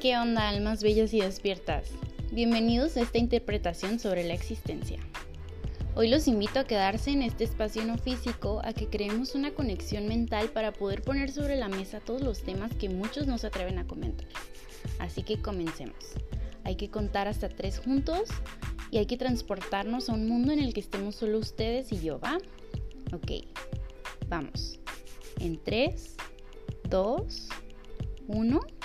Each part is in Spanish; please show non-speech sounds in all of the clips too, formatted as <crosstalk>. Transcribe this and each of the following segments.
¿Qué onda, almas bellas y despiertas? Bienvenidos a esta interpretación sobre la existencia. Hoy los invito a quedarse en este espacio no físico, a que creemos una conexión mental para poder poner sobre la mesa todos los temas que muchos no se atreven a comentar. Así que comencemos. Hay que contar hasta tres juntos y hay que transportarnos a un mundo en el que estemos solo ustedes y yo, ¿va? Ok, vamos. En 3, 2, 1.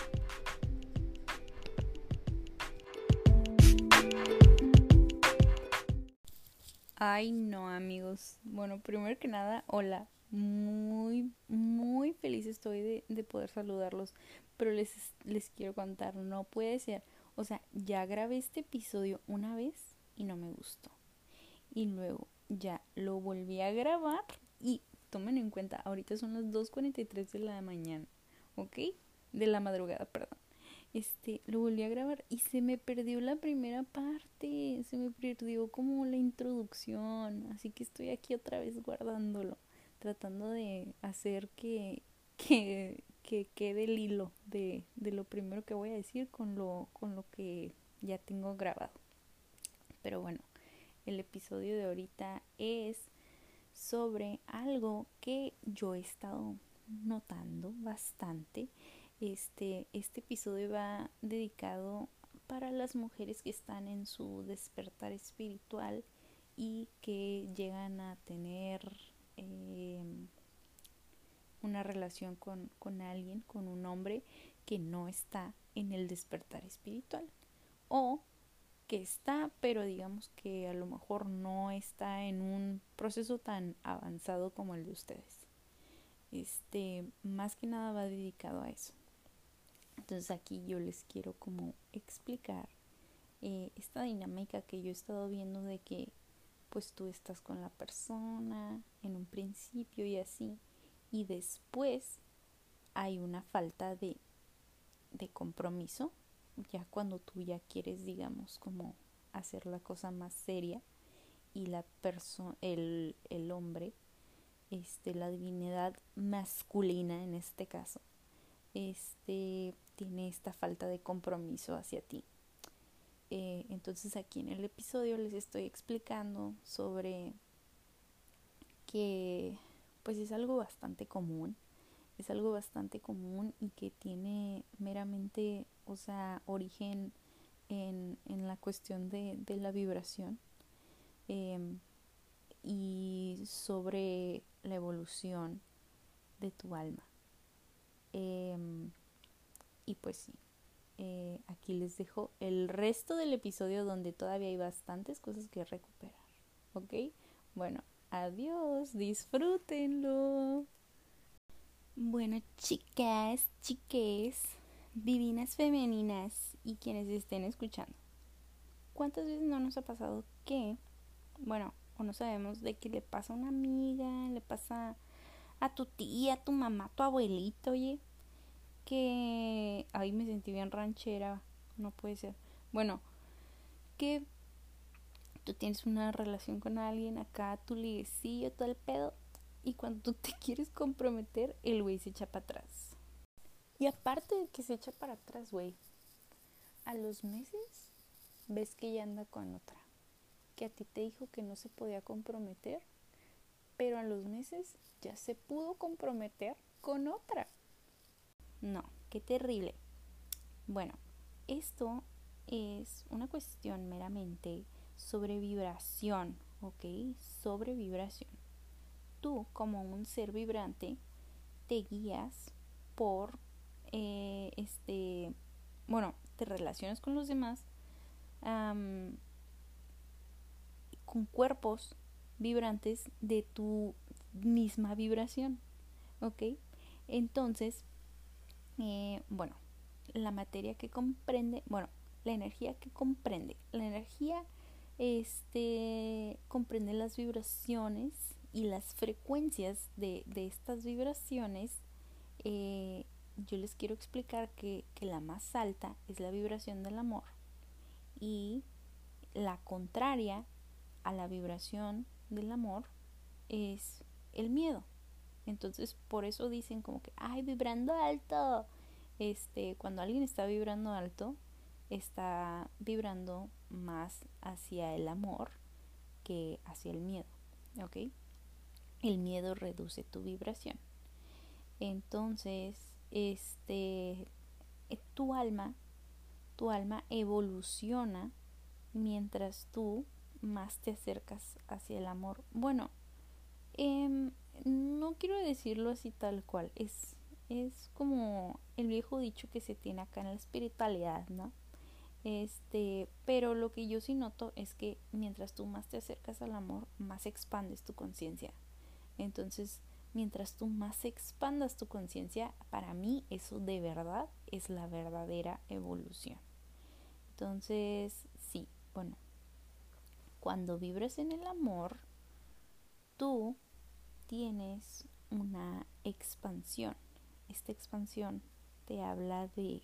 Ay, no, amigos. Bueno, primero que nada, hola. Muy, muy feliz estoy de, de, poder saludarlos. Pero les, les quiero contar, no puede ser. O sea, ya grabé este episodio una vez y no me gustó. Y luego ya lo volví a grabar y tomen en cuenta, ahorita son las 2.43 de la mañana, ¿ok? De la madrugada, perdón este, lo volví a grabar y se me perdió la primera parte, se me perdió como la introducción, así que estoy aquí otra vez guardándolo, tratando de hacer que, que, que quede el hilo de, de lo primero que voy a decir con lo, con lo que ya tengo grabado. Pero bueno, el episodio de ahorita es sobre algo que yo he estado notando bastante este, este episodio va dedicado para las mujeres que están en su despertar espiritual y que llegan a tener eh, una relación con, con alguien, con un hombre que no está en el despertar espiritual o que está, pero digamos que a lo mejor no está en un proceso tan avanzado como el de ustedes. Este, más que nada va dedicado a eso. Entonces aquí yo les quiero como explicar eh, esta dinámica que yo he estado viendo de que pues tú estás con la persona en un principio y así y después hay una falta de, de compromiso ya cuando tú ya quieres digamos como hacer la cosa más seria y la persona el, el hombre este la divinidad masculina en este caso este tiene esta falta de compromiso hacia ti. Eh, entonces aquí en el episodio les estoy explicando sobre que pues es algo bastante común, es algo bastante común y que tiene meramente, o sea, origen en, en la cuestión de, de la vibración em, y sobre la evolución de tu alma. Eh, y pues sí, eh, aquí les dejo el resto del episodio donde todavía hay bastantes cosas que recuperar. ¿Ok? Bueno, adiós, disfrútenlo. Bueno, chicas, chiques, divinas femeninas y quienes estén escuchando. ¿Cuántas veces no nos ha pasado que, bueno, o no sabemos de que le pasa a una amiga, le pasa a tu tía, a tu mamá, a tu abuelito, oye? Que ahí me sentí bien ranchera, no puede ser. Bueno, que tú tienes una relación con alguien, acá tu liguecillo, todo el pedo, y cuando tú te <laughs> quieres comprometer, el güey se echa para atrás. Y aparte de que se echa para atrás, güey, a los meses ves que ya anda con otra, que a ti te dijo que no se podía comprometer, pero a los meses ya se pudo comprometer con otra. No, qué terrible. Bueno, esto es una cuestión meramente sobre vibración, ¿ok? Sobre vibración. Tú, como un ser vibrante, te guías por, eh, este, bueno, te relacionas con los demás con cuerpos vibrantes de tu misma vibración, ¿ok? Entonces, bueno, la materia que comprende, bueno, la energía que comprende, la energía este comprende las vibraciones y las frecuencias de, de estas vibraciones. Eh, yo les quiero explicar que, que la más alta es la vibración del amor y la contraria a la vibración del amor es el miedo entonces, por eso dicen como que, ay, vibrando alto, este, cuando alguien está vibrando alto, está vibrando más hacia el amor que hacia el miedo, ¿ok? El miedo reduce tu vibración. Entonces, este, tu alma, tu alma evoluciona mientras tú más te acercas hacia el amor. Bueno, em, no quiero decirlo así tal cual, es, es como el viejo dicho que se tiene acá en la espiritualidad, ¿no? Este, pero lo que yo sí noto es que mientras tú más te acercas al amor, más expandes tu conciencia. Entonces, mientras tú más expandas tu conciencia, para mí eso de verdad es la verdadera evolución. Entonces, sí, bueno, cuando vibras en el amor, tú tienes una expansión. Esta expansión te habla de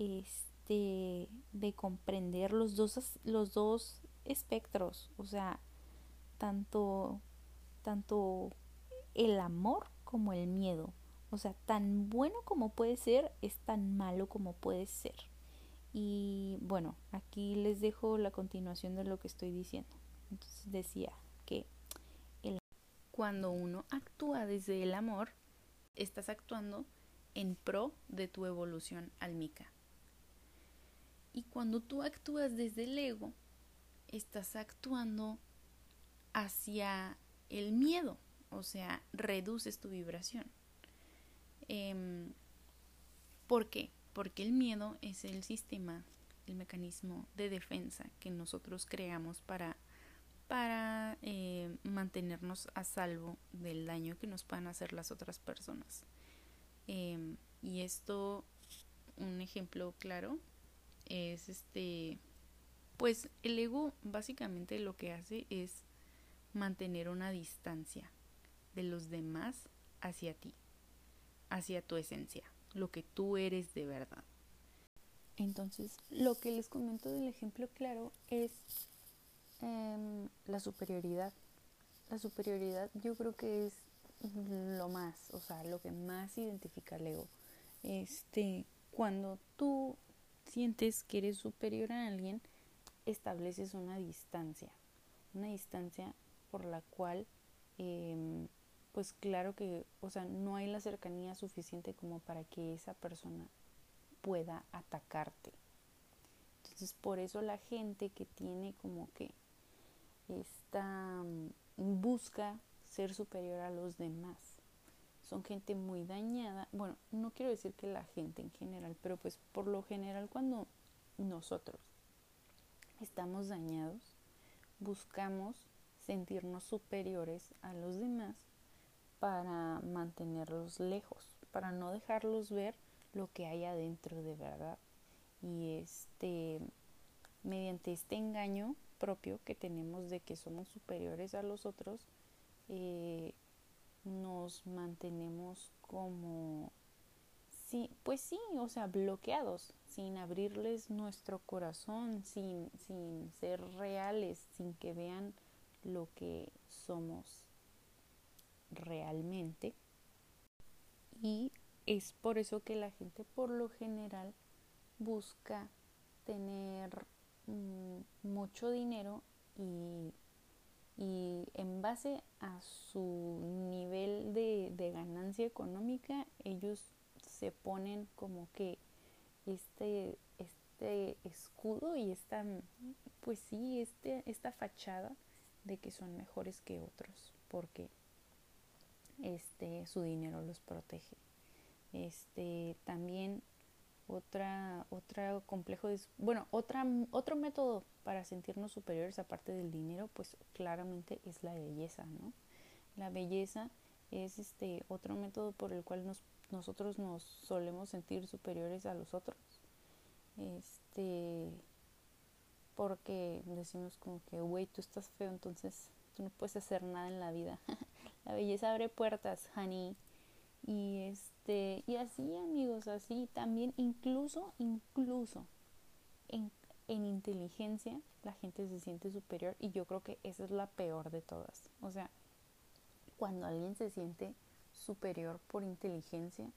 este de comprender los dos los dos espectros, o sea, tanto tanto el amor como el miedo. O sea, tan bueno como puede ser es tan malo como puede ser. Y bueno, aquí les dejo la continuación de lo que estoy diciendo. Entonces decía cuando uno actúa desde el amor, estás actuando en pro de tu evolución álmica. Y cuando tú actúas desde el ego, estás actuando hacia el miedo, o sea, reduces tu vibración. Em, ¿Por qué? Porque el miedo es el sistema, el mecanismo de defensa que nosotros creamos para para eh, mantenernos a salvo del daño que nos puedan hacer las otras personas. Em, y esto, un ejemplo claro, es este, pues el ego básicamente lo que hace es mantener una distancia de los demás hacia ti, hacia tu esencia, lo que tú eres de verdad. Entonces, lo que les comento del ejemplo claro es Em, la superioridad. La superioridad yo creo que es lo más, o sea, lo que más identifica al ego. Este, cuando tú sientes que eres superior a alguien, estableces una distancia, una distancia por la cual, em, pues claro que, o sea, no hay la cercanía suficiente como para que esa persona pueda atacarte. Entonces, por eso la gente que tiene como que esta mm, busca ser superior a los demás. Son gente muy dañada. Bueno, no quiero decir que la gente en general, pero pues por lo general cuando nosotros estamos dañados, buscamos sentirnos superiores a los demás para mantenerlos lejos, para no dejarlos ver lo que hay adentro de verdad. Y este mediante este engaño propio que tenemos de que somos superiores a los otros, eh, nos mantenemos como, sí, pues sí, o sea, bloqueados, sin abrirles nuestro corazón, sin, sin ser reales, sin que vean lo que somos realmente. Y es por eso que la gente por lo general busca tener Mm, mucho dinero y, y, en base a su nivel de, de ganancia económica ellos se ponen como que este, este escudo y esta, pues sí, este, esta fachada de que son mejores que otros porque este su dinero los protege. Este también otra otra complejo bueno otra otro método para sentirnos superiores aparte del dinero pues claramente es la belleza no la belleza es este otro método por el cual nos, nosotros nos solemos sentir superiores a los otros. Este porque decimos como que güey tú estás feo entonces tú no puedes hacer nada en la vida <laughs> la belleza abre puertas honey y este y así amigos así también incluso incluso en, en inteligencia la gente se siente superior y yo creo que esa es la peor de todas o sea cuando alguien se siente superior por inteligencia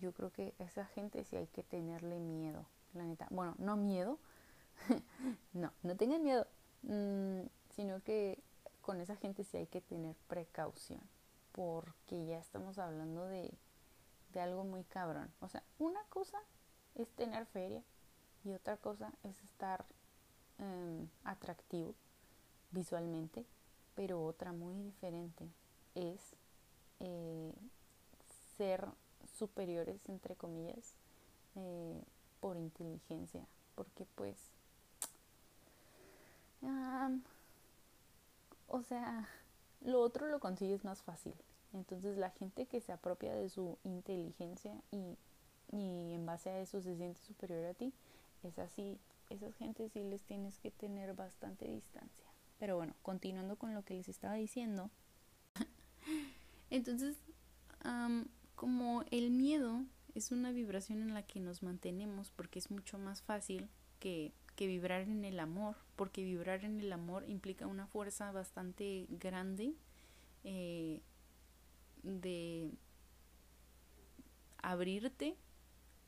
yo creo que a esa gente sí hay que tenerle miedo, la neta. Bueno, no miedo, <laughs> no, no tengan miedo, mm, sino que con esa gente sí hay que tener precaución, porque ya estamos hablando de, de algo muy cabrón. O sea, una cosa es tener feria y otra cosa es estar em, atractivo visualmente, pero otra muy diferente es eh, ser superiores, entre comillas, eh, por inteligencia, porque pues, o sea, lo otro lo consigues más fácil. Entonces la gente que se apropia de su inteligencia y, y en base a eso se siente superior a ti, es así, esas gentes sí les tienes que tener bastante distancia. Pero bueno, continuando con lo que les estaba diciendo. <laughs> Entonces, como el miedo es una vibración en la que nos mantenemos porque es mucho más fácil que, que vibrar en el amor, porque vibrar en el amor implica una fuerza bastante grande eh, de abrirte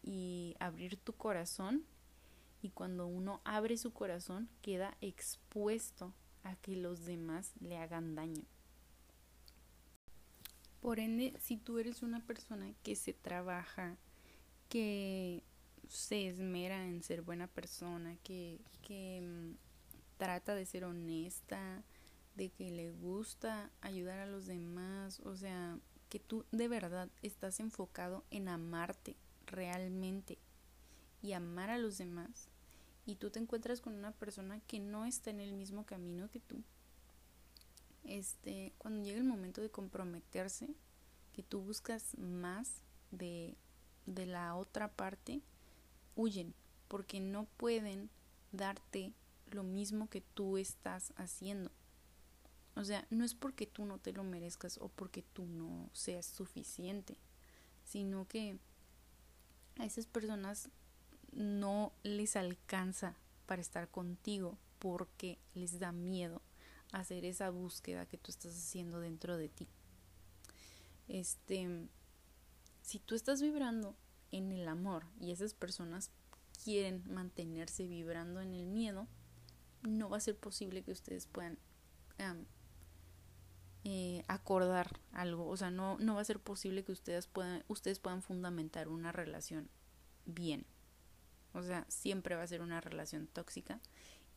y abrir tu corazón y cuando uno abre su corazón queda expuesto a que los demás le hagan daño. Por ende, si tú eres una persona que se trabaja, que se esmera en ser buena persona, que, que mm, trata de ser honesta, de que le gusta ayudar a los demás, o sea, que tú de verdad estás enfocado en amarte realmente y amar a los demás y tú te encuentras con una persona que no está en el mismo camino que tú, este, cuando llega el momento de comprometerse, que tú buscas más de, de la otra parte, huyen, porque no pueden darte lo mismo que tú estás haciendo. O sea, no es porque tú no te lo merezcas o porque tú no seas suficiente, sino que a esas personas no les alcanza para estar contigo porque les da miedo hacer esa búsqueda que tú estás haciendo dentro de ti. Este, si tú estás vibrando en el amor y esas personas quieren mantenerse vibrando en el miedo, no va a ser posible que ustedes puedan eh, acordar algo. O sea, no, no va a ser posible que ustedes puedan, ustedes puedan fundamentar una relación bien. O sea, siempre va a ser una relación tóxica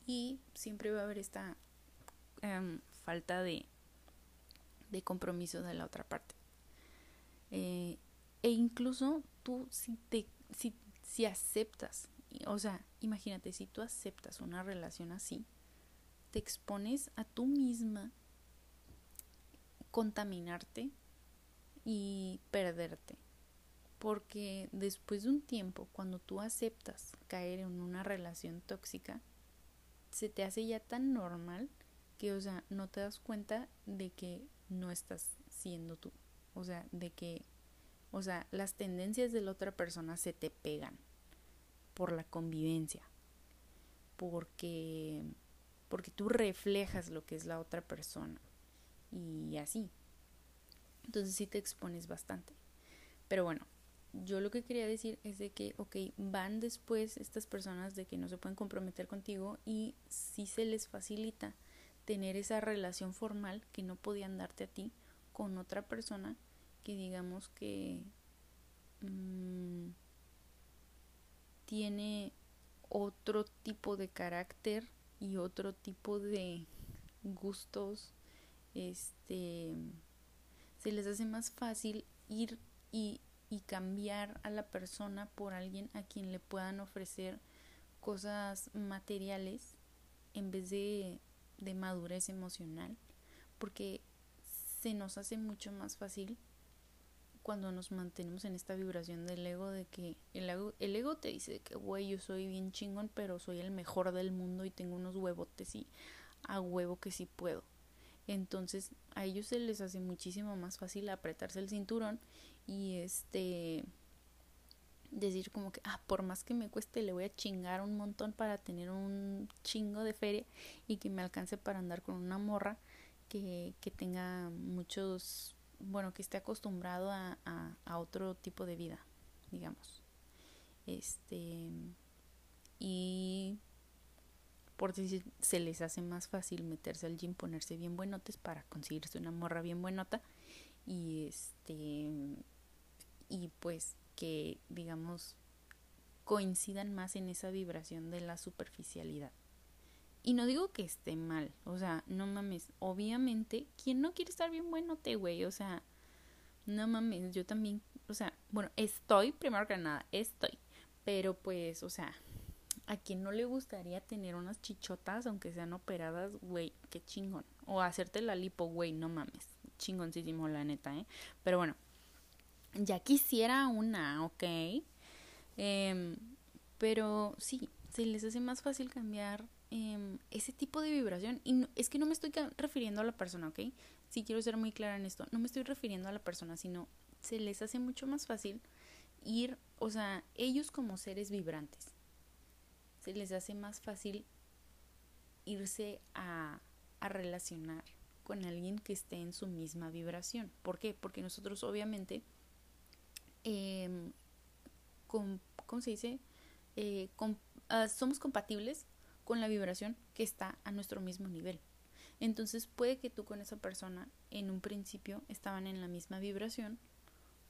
y siempre va a haber esta falta de, de compromiso de la otra parte. Eh, e incluso tú si te si, si aceptas, o sea, imagínate si tú aceptas una relación así, te expones a tú misma contaminarte y perderte. Porque después de un tiempo, cuando tú aceptas caer en una relación tóxica, se te hace ya tan normal que, o sea, no te das cuenta de que no estás siendo tú. O sea, de que, o sea, las tendencias de la otra persona se te pegan por la convivencia. Porque, porque tú reflejas lo que es la otra persona. Y así. Entonces sí te expones bastante. Pero bueno, yo lo que quería decir es de que, ok, van después estas personas de que no se pueden comprometer contigo y si se les facilita tener esa relación formal que no podían darte a ti con otra persona que digamos que mm, tiene otro tipo de carácter y otro tipo de gustos este se les hace más fácil ir y, y cambiar a la persona por alguien a quien le puedan ofrecer cosas materiales en vez de de madurez emocional, porque se nos hace mucho más fácil cuando nos mantenemos en esta vibración del ego de que el ego, el ego te dice que güey yo soy bien chingón pero soy el mejor del mundo y tengo unos huevotes y a huevo que sí puedo entonces a ellos se les hace muchísimo más fácil apretarse el cinturón y este decir como que, ah, por más que me cueste, le voy a chingar un montón para tener un chingo de feria y que me alcance para andar con una morra que, que tenga muchos, bueno, que esté acostumbrado a, a, a otro tipo de vida. digamos. Este y por si se les hace más fácil meterse al gym, ponerse bien buenotes para conseguirse una morra bien buenota y este y pues que digamos coincidan más en esa vibración de la superficialidad. Y no digo que esté mal, o sea, no mames, obviamente, ¿quién no quiere estar bien buenote, güey? O sea, no mames, yo también, o sea, bueno, estoy, primero que nada, estoy, pero pues, o sea, a quien no le gustaría tener unas chichotas, aunque sean operadas, güey, qué chingón. O hacerte la lipo, güey, no mames, chingoncísimo, la neta, ¿eh? Pero bueno, ya quisiera una, ¿ok? Eh, pero sí, se les hace más fácil cambiar eh, ese tipo de vibración. Y es que no me estoy refiriendo a la persona, ¿ok? Sí quiero ser muy clara en esto. No me estoy refiriendo a la persona, sino se les hace mucho más fácil ir, o sea, ellos como seres vibrantes, se les hace más fácil irse a, a relacionar con alguien que esté en su misma vibración. ¿Por qué? Porque nosotros obviamente con, ¿cómo se dice? Eh, ah, somos compatibles con la vibración que está a nuestro mismo nivel. Entonces puede que tú con esa persona en un principio estaban en la misma vibración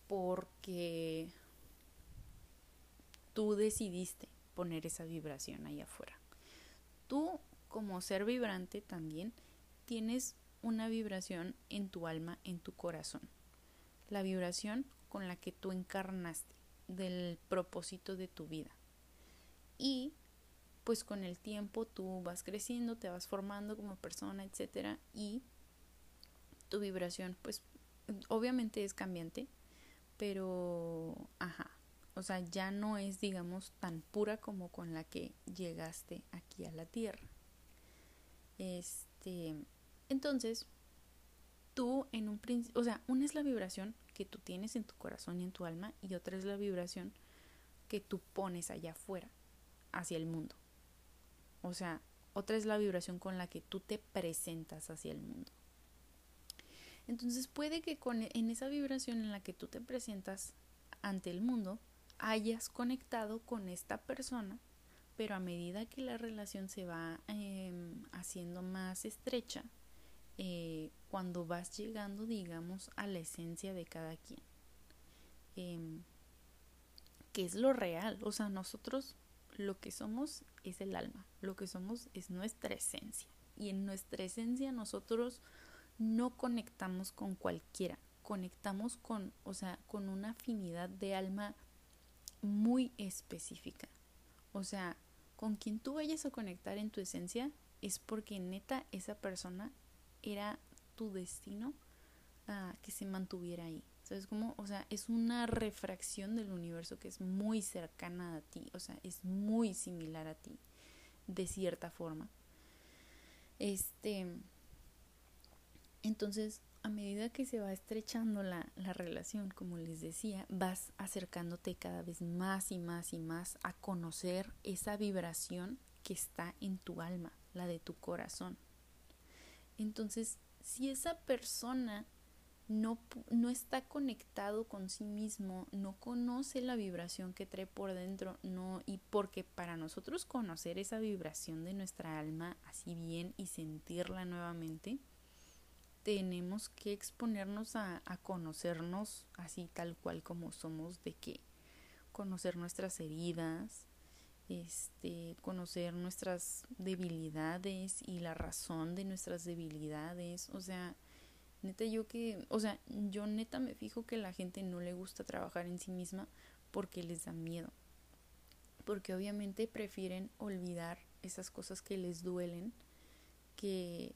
porque tú decidiste poner esa vibración ahí afuera. Tú como ser vibrante también tienes una vibración en tu alma, en tu corazón. La vibración con la que tú encarnaste, del propósito de tu vida. Y pues con el tiempo tú vas creciendo, te vas formando como persona, etcétera, y tu vibración pues obviamente es cambiante, pero ajá, o sea, ya no es digamos tan pura como con la que llegaste aquí a la tierra. Este, entonces, tú en un principio, o sea, una es la vibración que tú tienes en tu corazón y en tu alma y otra es la vibración que tú pones allá afuera, hacia el mundo. O sea, otra es la vibración con la que tú te presentas hacia el mundo. Entonces puede que con, en esa vibración en la que tú te presentas ante el mundo hayas conectado con esta persona, pero a medida que la relación se va em, haciendo más estrecha, eh, cuando vas llegando, digamos, a la esencia de cada quien. Eh, que es lo real. O sea, nosotros lo que somos es el alma, lo que somos es nuestra esencia. Y en nuestra esencia nosotros no conectamos con cualquiera, conectamos con, o sea, con una afinidad de alma muy específica. O sea, con quien tú vayas a conectar en tu esencia es porque neta esa persona era tu destino uh, que se mantuviera ahí. ¿Sabes cómo? O sea, es una refracción del universo que es muy cercana a ti, o sea, es muy similar a ti, de cierta forma. Este. Entonces, a medida que se va estrechando la, la relación, como les decía, vas acercándote cada vez más y más y más a conocer esa vibración que está en tu alma, la de tu corazón. Entonces, si esa persona no, no está conectado con sí mismo, no conoce la vibración que trae por dentro, no, y porque para nosotros conocer esa vibración de nuestra alma así bien y sentirla nuevamente, tenemos que exponernos a, a conocernos así tal cual como somos, de que conocer nuestras heridas, este, conocer nuestras debilidades y la razón de nuestras debilidades, o sea, neta yo que, o sea, yo neta me fijo que la gente no le gusta trabajar en sí misma porque les da miedo, porque obviamente prefieren olvidar esas cosas que les duelen que,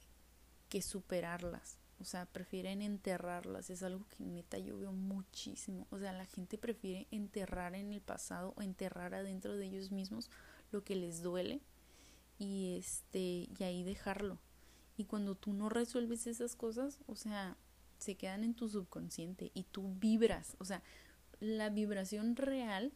que superarlas. O sea, prefieren enterrarlas. Es algo que neta yo veo muchísimo. O sea, la gente prefiere enterrar en el pasado o enterrar adentro de ellos mismos lo que les duele y este y ahí dejarlo. Y cuando tú no resuelves esas cosas, o sea, se quedan en tu subconsciente y tú vibras, o sea, la vibración real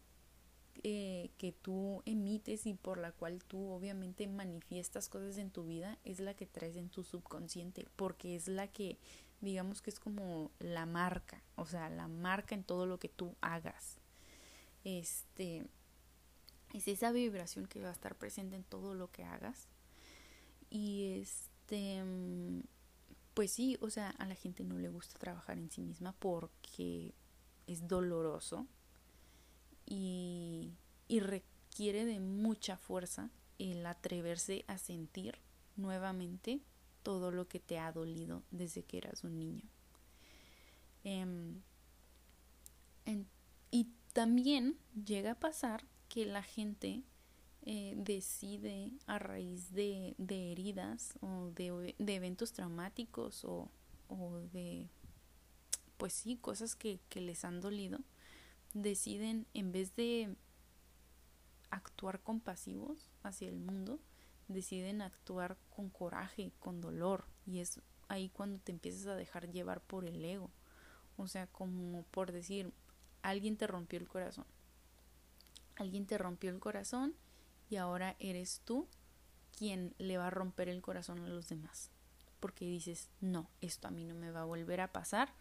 eh, que tú emites y por la cual tú obviamente manifiestas cosas en tu vida es la que traes en tu subconsciente, porque es la que digamos que es como la marca, o sea, la marca en todo lo que tú hagas. este, es esa vibración que va a estar presente en todo lo que hagas. Y este, pues sí, o sea, a la gente no le gusta trabajar en sí misma porque es doloroso y, y requiere de mucha fuerza el atreverse a sentir nuevamente todo lo que te ha dolido desde que eras un niño. Em, y también llega a pasar que la gente eh, decide a raíz de, heridas o de, eventos traumáticos o, de, pues sí, cosas que, que les han dolido, deciden en vez de actuar compasivos hacia el mundo, deciden actuar con coraje, con dolor, y es ahí cuando te empiezas a dejar llevar por el ego. O sea, como por decir, alguien te rompió el corazón. Alguien te rompió el corazón y ahora eres tú quien le va a romper el corazón a los demás. Porque dices, no, esto a mí no me va a volver a pasar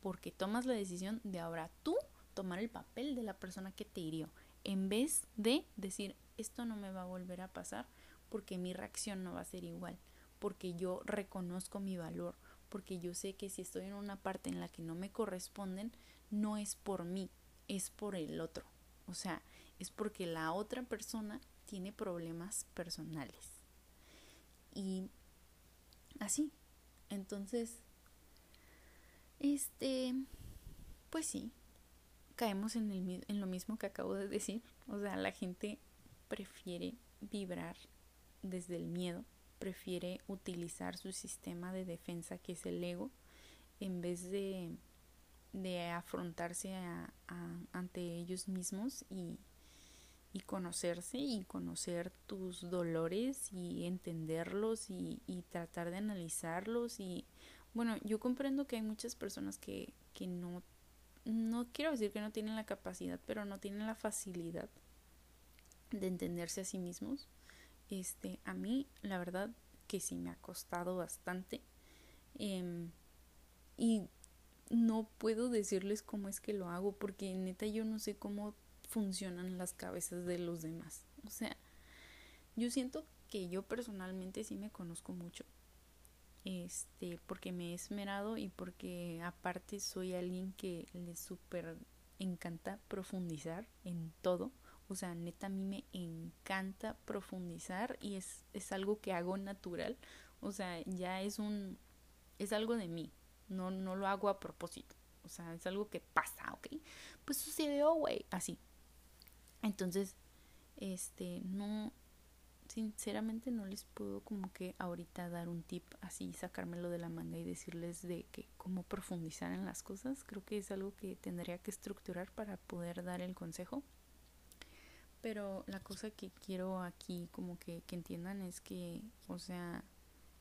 porque tomas la decisión de ahora tú tomar el papel de la persona que te hirió, en vez de decir, esto no me va a volver a pasar porque mi reacción no va a ser igual, porque yo reconozco mi valor, porque yo sé que si estoy en una parte en la que no me corresponden, no es por mí, es por el otro. O sea, es porque la otra persona tiene problemas personales. Y así. Entonces, este, pues sí, caemos en, lo mismo que acabo de decir. O sea, la gente prefiere vibrar desde el miedo, prefiere utilizar su sistema de defensa que es el ego, en vez de, de afrontarse ante ellos mismos y, y conocerse y conocer tus dolores y entenderlos y, y, tratar de analizarlos y bueno yo comprendo que hay muchas personas que, que no no quiero decir que no tienen la capacidad pero no tienen la facilidad de entenderse a sí mismos este, a mí, la verdad, que sí me ha costado bastante. Em, y no puedo decirles cómo es que lo hago, porque neta yo no sé cómo funcionan las cabezas de los demás. O sea, yo siento que yo personalmente sí me conozco mucho. Este, porque me he esmerado y porque aparte soy alguien que le súper encanta profundizar en todo. O sea, neta, a mí me encanta profundizar y es, es algo que hago natural. O sea, ya es un. es algo de mí. No, no lo hago a propósito. O sea, es algo que pasa, ¿ok? Pues sucedió, güey. Así. Entonces, este, no. Sinceramente no les puedo como que ahorita dar un tip así, sacármelo de la manga y decirles de que cómo profundizar en las cosas. Creo que es algo que tendría que estructurar para poder dar el consejo. Pero la cosa que quiero aquí como que, que entiendan es que, o sea,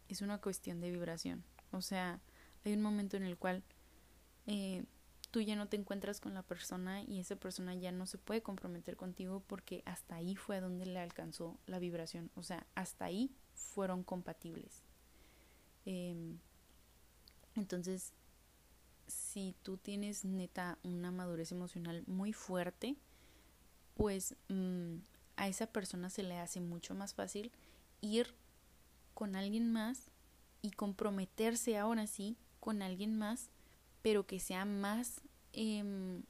es una cuestión de vibración. O sea, hay un momento en el cual eh, tú ya no te encuentras con la persona y esa persona ya no se puede comprometer contigo porque hasta ahí fue donde le alcanzó la vibración. O sea, hasta ahí fueron compatibles. Em, entonces, si tú tienes neta una madurez emocional muy fuerte, pues mm, a esa persona se le hace mucho más fácil ir con alguien más y comprometerse ahora sí con alguien más, pero que sea más, em,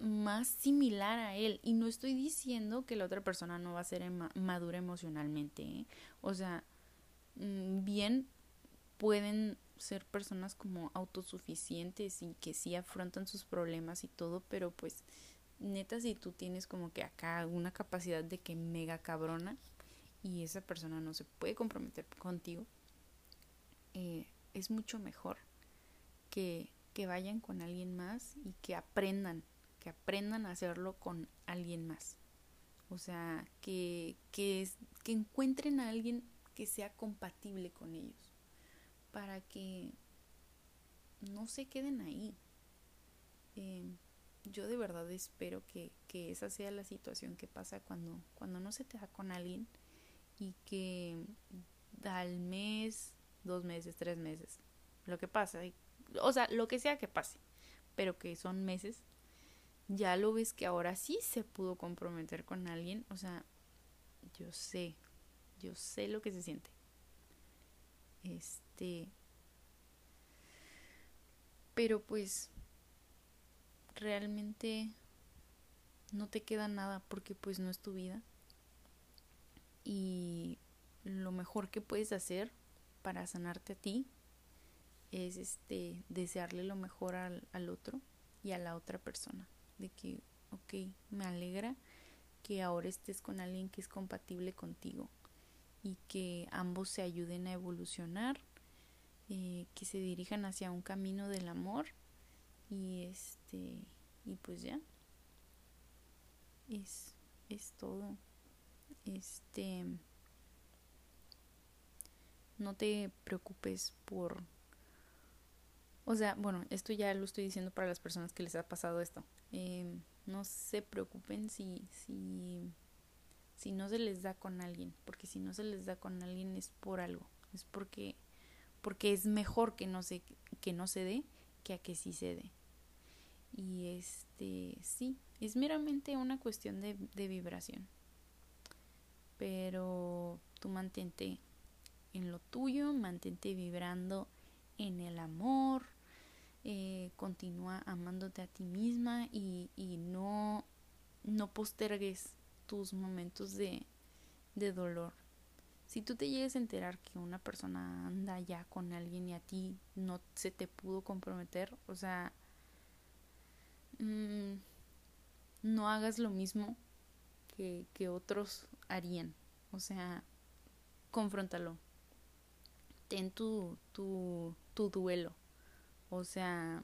más similar a él. Y no estoy diciendo que la otra persona no va a ser madura emocionalmente. ¿eh? O sea, mm, bien pueden ser personas como autosuficientes y que sí afrontan sus problemas y todo, pero pues neta si tú tienes como que acá una capacidad de que mega cabrona y esa persona no se puede comprometer contigo, eh, es mucho mejor que, vayan con alguien más y que aprendan, que aprendan a hacerlo con alguien más. O sea, que, que, encuentren a alguien que sea compatible con ellos para que no se queden ahí. Eh, yo de verdad espero que, que esa sea la situación que pasa cuando, cuando no se te da con alguien y que al mes, dos meses, tres meses, lo que pasa, o sea, lo que sea que pase, pero que son meses, ya lo ves que ahora sí se pudo comprometer con alguien, o sea, yo sé, yo sé lo que se siente. Este, pero pues realmente no te queda nada porque pues no es tu vida. Y lo mejor que puedes hacer para sanarte a ti es este desearle lo mejor al, al otro y a la otra persona. De que, ok, me alegra que ahora estés con alguien que es compatible contigo y que ambos se ayuden a evolucionar, eh, que se dirijan hacia un camino del amor y este y pues ya es es todo este no te preocupes por o sea, bueno, esto ya lo estoy diciendo para las personas que les ha pasado esto. Eh, no se preocupen si, si, si no se les da con alguien, porque si no se les da con alguien es por algo, es porque, porque es mejor que no se, que no se dé que a que sí se dé. Y este, sí, es meramente una cuestión de, de vibración. Pero tú mantente en lo tuyo, mantente vibrando en el amor, eh, continúa amándote a ti misma y, y no, no postergues tus momentos de, de dolor. Si tú te llegues a enterar que una persona anda ya con alguien y a ti no se te pudo comprometer, o sea, mm, no hagas lo mismo que, que otros harían. O sea, confróntalo. Ten tu, tu, tu duelo. O sea,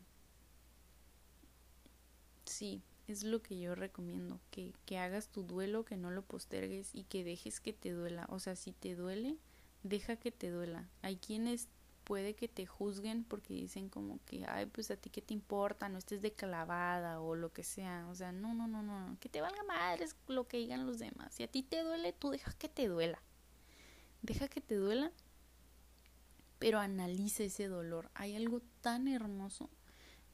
sí, es lo que yo recomiendo, que, que hagas tu duelo, que no lo postergues y que dejes que te duela. O sea, si te duele, deja que te duela. Hay quienes puede que te juzguen porque dicen como que, ay, pues a ti qué te importa, no estés de clavada o lo que sea. O sea, no, no, no, no, que te valga madre lo que digan los demás. Si a ti te duele, tú deja que te duela. Deja que te duela pero analiza ese dolor. Hay algo tan hermoso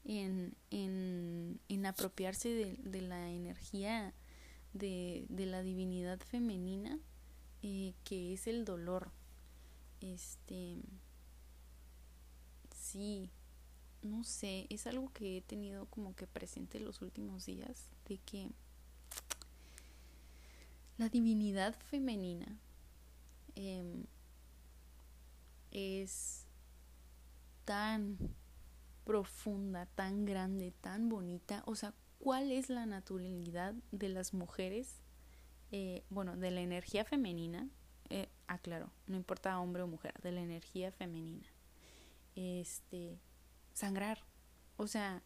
en, en, en apropiarse de, de, la energía de, de la divinidad femenina eh, que es el dolor. Este, sí, no sé, es algo que he tenido como que presente los últimos días, de que la divinidad femenina eh, es tan profunda, tan grande, tan bonita. O sea, ¿cuál es la naturalidad de las mujeres? Eh, bueno, de la energía femenina. Eh, aclaro, no importa hombre o mujer, de la energía femenina. Este, sangrar. O sea,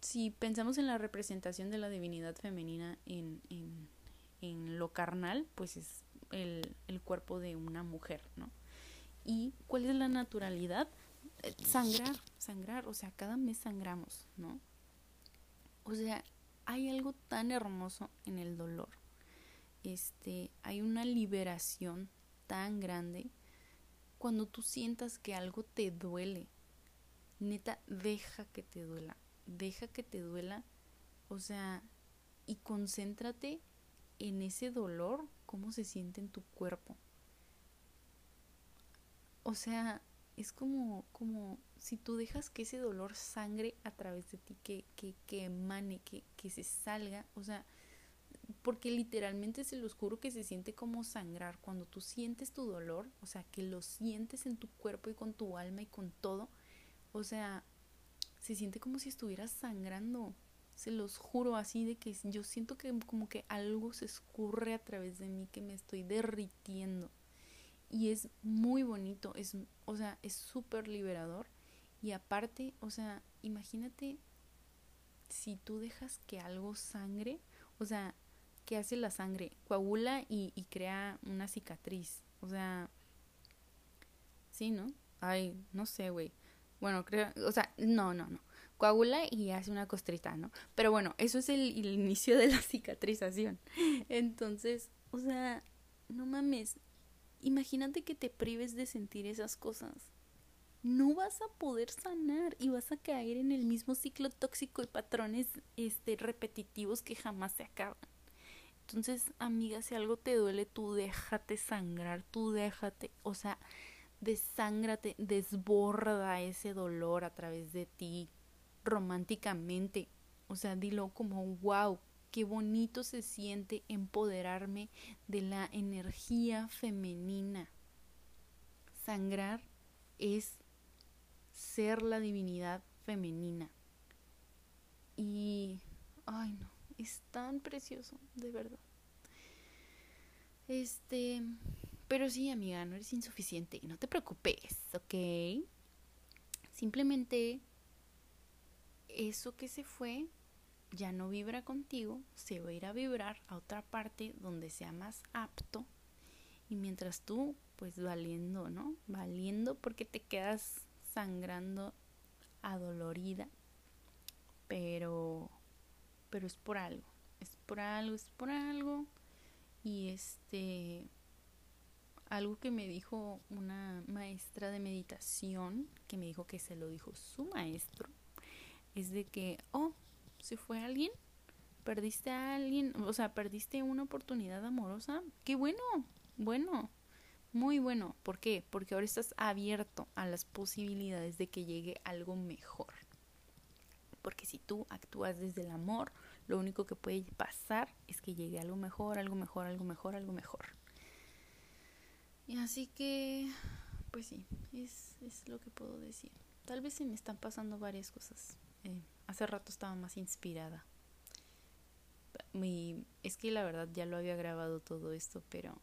si pensamos en la representación de la divinidad femenina en, en, en lo carnal, pues es el, el cuerpo de una mujer, ¿no? ¿Y cuál es la naturalidad? Eh, sangrar, sangrar, o sea, cada mes sangramos, ¿no? O sea, hay algo tan hermoso en el dolor. Este, hay una liberación tan grande cuando tú sientas que algo te duele. Neta, deja que te duela, deja que te duela, o sea, y concéntrate en ese dolor, cómo se siente en tu cuerpo. O sea, es como, como si tú dejas que ese dolor sangre a través de ti, que, que, que emane, que, que se salga, o sea, porque literalmente se los juro que se siente como sangrar. Cuando tú sientes tu dolor, o sea, que lo sientes en tu cuerpo y con tu alma y con todo, o sea, se siente como si estuvieras sangrando. Se los juro así de que yo siento que como que algo se escurre a través de mí, que me estoy derritiendo y es muy bonito, es, o sea, es súper liberador y aparte, o sea, imagínate si tú dejas que algo sangre, o sea, ¿qué hace la sangre? Coagula y, y crea una cicatriz, o sea, sí, ¿no? Ay, no sé, güey. Bueno, creo, o sea, no, no, no. Coagula y hace una costrita, ¿no? Pero bueno, eso es el, el inicio de la <laughs> cicatrización. Entonces, o sea, no mames, Imagínate que te prives de sentir esas cosas. no vas a poder sanar y vas a caer en el mismo ciclo tóxico y patrones este, repetitivos que jamás se acaban. Entonces, amiga, si algo te duele, tú déjate sangrar, tú déjate, o sea, desángrate, desborda ese dolor a través de ti románticamente. O sea, dilo como, wow, qué bonito se siente empoderarme de la energía femenina. Sangrar es ser la divinidad femenina. Y, ay no, es tan precioso, de verdad. Este, pero sí, amiga, no eres insuficiente. No te preocupes, ¿ok? Simplemente eso que se fue ya no vibra contigo, se va a ir a vibrar a otra parte donde sea más apto. Y mientras tú, pues valiendo, ¿no? Valiendo porque te quedas sangrando adolorida. Pero, pero es por algo, es por algo, es por algo. Y este, algo que me dijo una maestra de meditación, que me dijo que se lo dijo su maestro, es de que, oh, se fue alguien, perdiste a alguien, o sea, perdiste una oportunidad amorosa, qué bueno, bueno, muy bueno. ¿Por qué? Porque ahora estás abierto a las posibilidades de que llegue algo mejor. Porque si tú actúas desde el amor, lo único que puede pasar es que llegue algo mejor, algo mejor, algo mejor, algo mejor. Y así que, pues sí, es, es lo que puedo decir. Tal vez se me están pasando varias cosas. Eh, hace rato estaba más inspirada. Es que la verdad ya lo había grabado todo esto, pero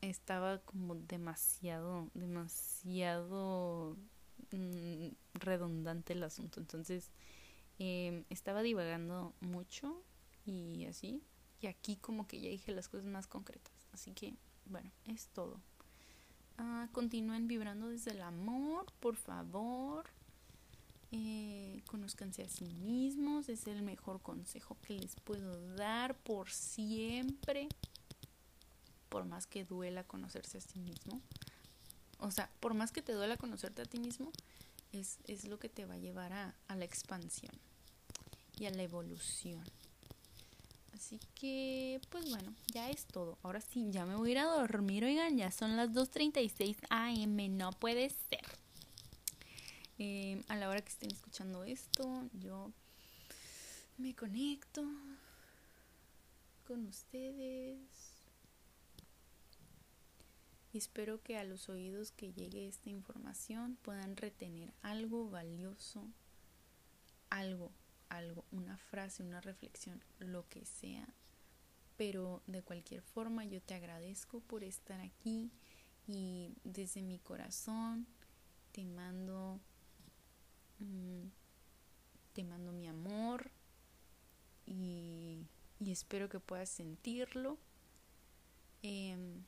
estaba como demasiado, demasiado mm, redundante el asunto. Entonces em, estaba divagando mucho y así. Y aquí como que ya dije las cosas más concretas. Así que, bueno, es todo. Ah, continúen vibrando desde el amor, por favor. Eh, conozcanse a sí mismos, es el mejor consejo que les puedo dar por siempre, por más que duela conocerse a sí mismo. O sea, por más que te duela conocerte a ti mismo, es, es lo que te va a llevar a, a la expansión y a la evolución. Así que, pues bueno, ya es todo. Ahora sí, ya me voy a ir a dormir. Oigan, ya son las 2.36 am. No puede ser. Em, a la hora que estén escuchando esto, yo me conecto con ustedes. Y espero que a los oídos que llegue esta información puedan retener algo valioso, algo, algo, una frase, una reflexión, lo que sea. Pero de cualquier forma yo te agradezco por estar aquí y desde mi corazón te mando Mm, te mando mi amor y, espero que puedas sentirlo. Em,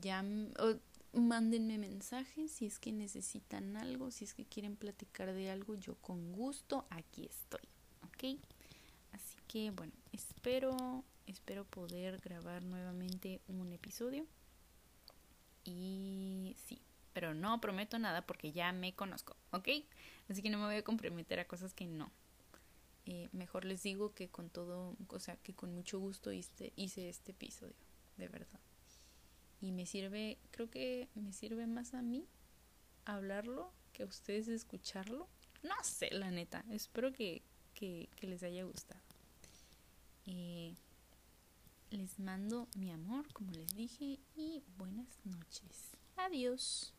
ya mándenme mensajes si es que necesitan algo, si es que quieren platicar de algo, yo con gusto aquí estoy, ¿ok? Así que bueno, espero, espero poder grabar nuevamente un episodio. Y sí, pero no prometo nada porque ya me conozco, ¿ok? Así que no me voy a comprometer a cosas que no. Eh, mejor les digo que con todo, o sea, que con mucho gusto hice, este episodio, de verdad. Y me sirve, creo que me sirve más a mí hablarlo que a ustedes escucharlo. No sé, la neta. Espero que, que, les haya gustado. Eh, les mando mi amor, como les dije, y buenas noches. Adiós.